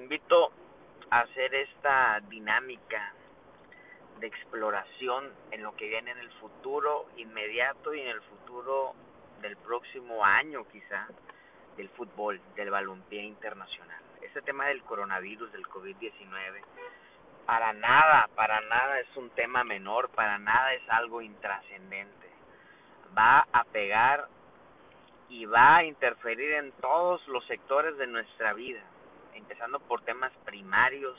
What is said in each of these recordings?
Invito a hacer esta dinámica de exploración en lo que viene en el futuro inmediato y en el futuro del próximo año quizá del fútbol, del balompié internacional. Este tema del coronavirus, del COVID-19, para nada, para nada es un tema menor, para nada es algo intrascendente. Va a pegar y va a interferir en todos los sectores de nuestra vida, empezando por temas primarios,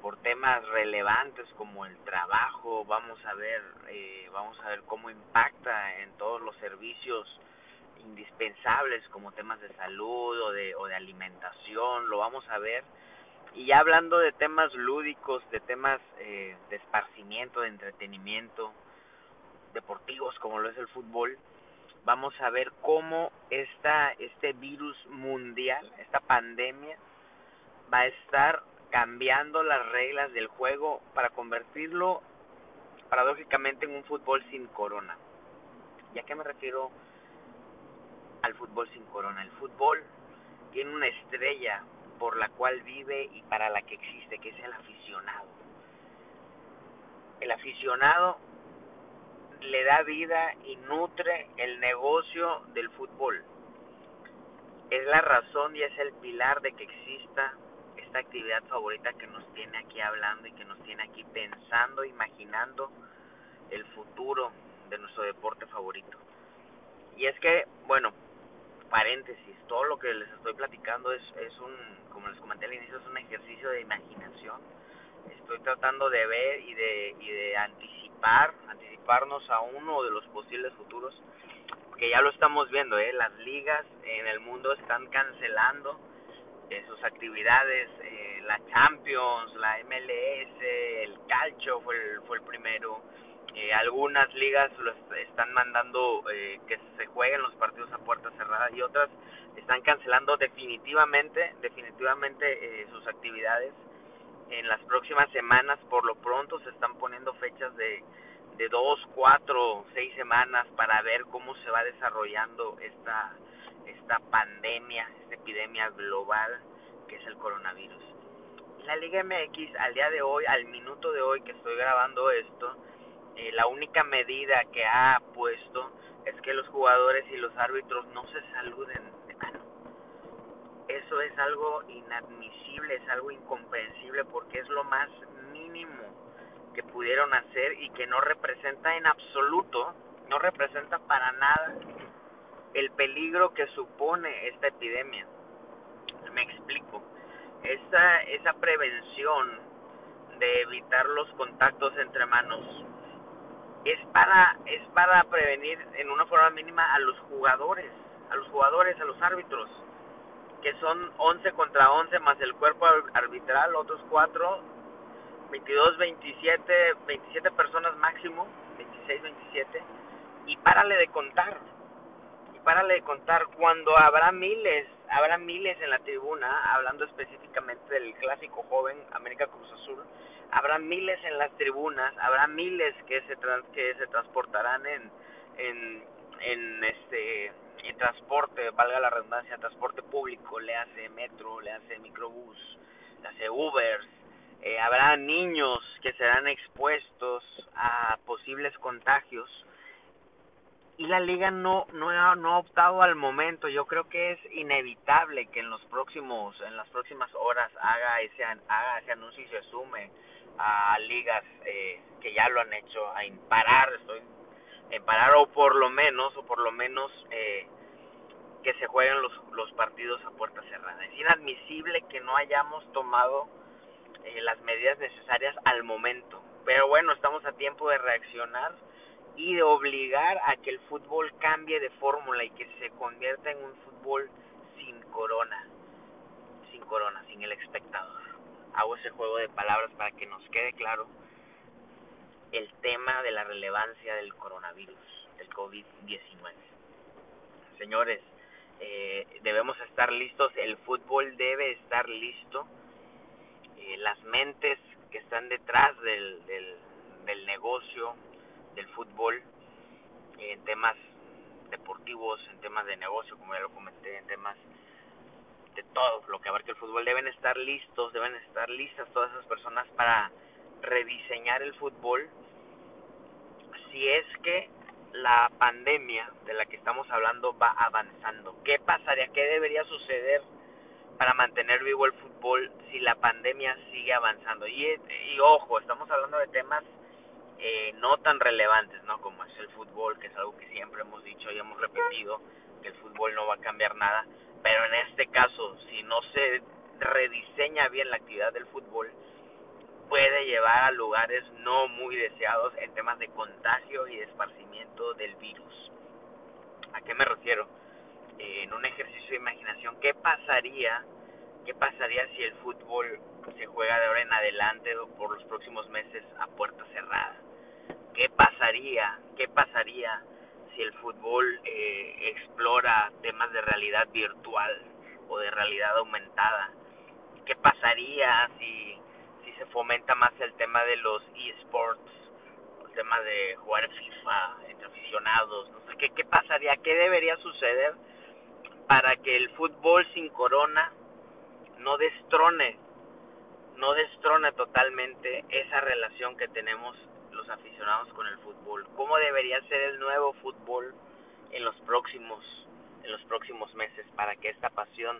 por temas relevantes como el trabajo, vamos a ver, eh, vamos a ver cómo impacta en todos los servicios indispensables como temas de salud o de, o de alimentación, lo vamos a ver. Y ya hablando de temas lúdicos, de temas eh, de esparcimiento, de entretenimiento, deportivos como lo es el fútbol, vamos a ver cómo esta, este virus mundial, esta pandemia, va a estar cambiando las reglas del juego para convertirlo paradójicamente en un fútbol sin corona. ¿Y a qué me refiero al fútbol sin corona? El fútbol tiene una estrella por la cual vive y para la que existe, que es el aficionado. El aficionado le da vida y nutre el negocio del fútbol. Es la razón y es el pilar de que exista esta actividad favorita que nos tiene aquí hablando y que nos tiene aquí pensando, imaginando el futuro de nuestro deporte favorito. Y es que, bueno, paréntesis, todo lo que les estoy platicando es, es un, como les comenté al inicio, es un ejercicio de imaginación. Estoy tratando de ver y de, y de anticipar, anticiparnos a uno de los posibles futuros, que ya lo estamos viendo, ¿eh? las ligas en el mundo están cancelando eh, sus actividades, eh, la Champions, la MLS, el Calcio fue el, fue el primero, eh, algunas ligas lo están mandando eh, que se jueguen los partidos a puerta cerrada y otras están cancelando definitivamente, definitivamente eh, sus actividades en las próximas semanas. Por lo pronto se están poniendo fechas de, de dos, cuatro, seis semanas para ver cómo se va desarrollando esta, esta pandemia, esta epidemia global que es el coronavirus. La Liga MX al día de hoy, al minuto de hoy que estoy grabando esto, eh, la única medida que ha puesto es que los jugadores y los árbitros no se saluden de mano. Eso es algo inadmisible, es algo incomprensible porque es lo más mínimo que pudieron hacer y que no representa en absoluto, no representa para nada el peligro que supone esta epidemia. Me explico. Esa, esa prevención de evitar los contactos entre manos es para es para prevenir en una forma mínima a los jugadores, a los jugadores, a los árbitros, que son 11 contra 11 más el cuerpo arbitral, otros 4, 22, 27, 27 personas máximo, 26, 27, y párale de contar, párale de contar, cuando habrá miles, habrá miles en la tribuna, hablando específicamente del clásico joven América Cruz Azul, habrá miles en las tribunas, habrá miles que se que se transportarán en en en este transporte, valga la redundancia, transporte público, le hace metro, le hace microbús, le hace Uber, eh, habrá niños que serán expuestos a posibles contagios y la liga no no ha, no ha optado al momento. Yo creo que es inevitable que en los próximos en las próximas horas haga ese haga ese anuncio y se asume a ligas eh, que ya lo han hecho a imparar estoy en parar o por lo menos o por lo menos eh, que se jueguen los los partidos a puerta cerrada. Es inadmisible que no hayamos tomado eh, las medidas necesarias al momento. Pero bueno estamos a tiempo de reaccionar y de obligar a que el fútbol cambie de fórmula y que se convierta en un fútbol sin corona, sin corona, sin el espectador. Hago ese juego de palabras para que nos quede claro el tema de la relevancia del coronavirus, del COVID-19. Señores, eh, debemos estar listos, el fútbol debe estar listo, eh, las mentes que están detrás del, del, del negocio del fútbol en temas deportivos, en temas de negocio, como ya lo comenté, en temas de todo lo que abarca el fútbol, deben estar listos, deben estar listas todas esas personas para rediseñar el fútbol si es que la pandemia de la que estamos hablando va avanzando. ¿Qué pasaría? ¿Qué debería suceder para mantener vivo el fútbol si la pandemia sigue avanzando? Y, y ojo, estamos hablando de temas eh, no tan relevantes, ¿no? Como es el fútbol, que es algo que siempre hemos dicho y hemos repetido, que el fútbol no va a cambiar nada, pero en este caso, si no se rediseña bien la actividad del fútbol, puede llevar a lugares no muy deseados en temas de contagio y de esparcimiento del virus. ¿A qué me refiero? Eh, en un ejercicio de imaginación, ¿qué pasaría? ¿Qué pasaría si el fútbol se juega de ahora en adelante o por los próximos meses a puerta? ¿Qué pasaría? ¿Qué pasaría si el fútbol eh, explora temas de realidad virtual o de realidad aumentada? ¿Qué pasaría si, si se fomenta más el tema de los esports, el tema de jugar FIFA entre aficionados? No sé, ¿qué, ¿Qué pasaría? ¿Qué debería suceder para que el fútbol sin corona no destrone, no destrone totalmente esa relación que tenemos los aficionados con el fútbol, cómo debería ser el nuevo fútbol en los próximos en los próximos meses para que esta pasión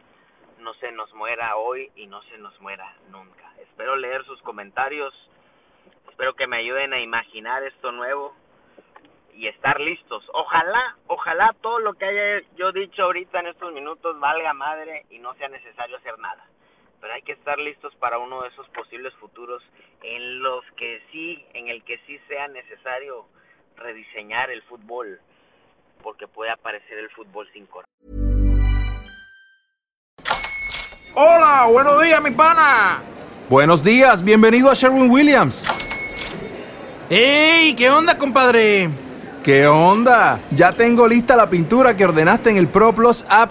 no se nos muera hoy y no se nos muera nunca. Espero leer sus comentarios, espero que me ayuden a imaginar esto nuevo y estar listos. Ojalá, ojalá todo lo que haya yo dicho ahorita en estos minutos valga madre y no sea necesario hacer nada pero hay que estar listos para uno de esos posibles futuros en los que sí, en el que sí sea necesario rediseñar el fútbol, porque puede aparecer el fútbol sin cor. Hola, buenos días, mi pana. Buenos días, bienvenido a Sherwin Williams. ¡Ey! ¿Qué onda, compadre? ¿Qué onda? Ya tengo lista la pintura que ordenaste en el ProPlus app.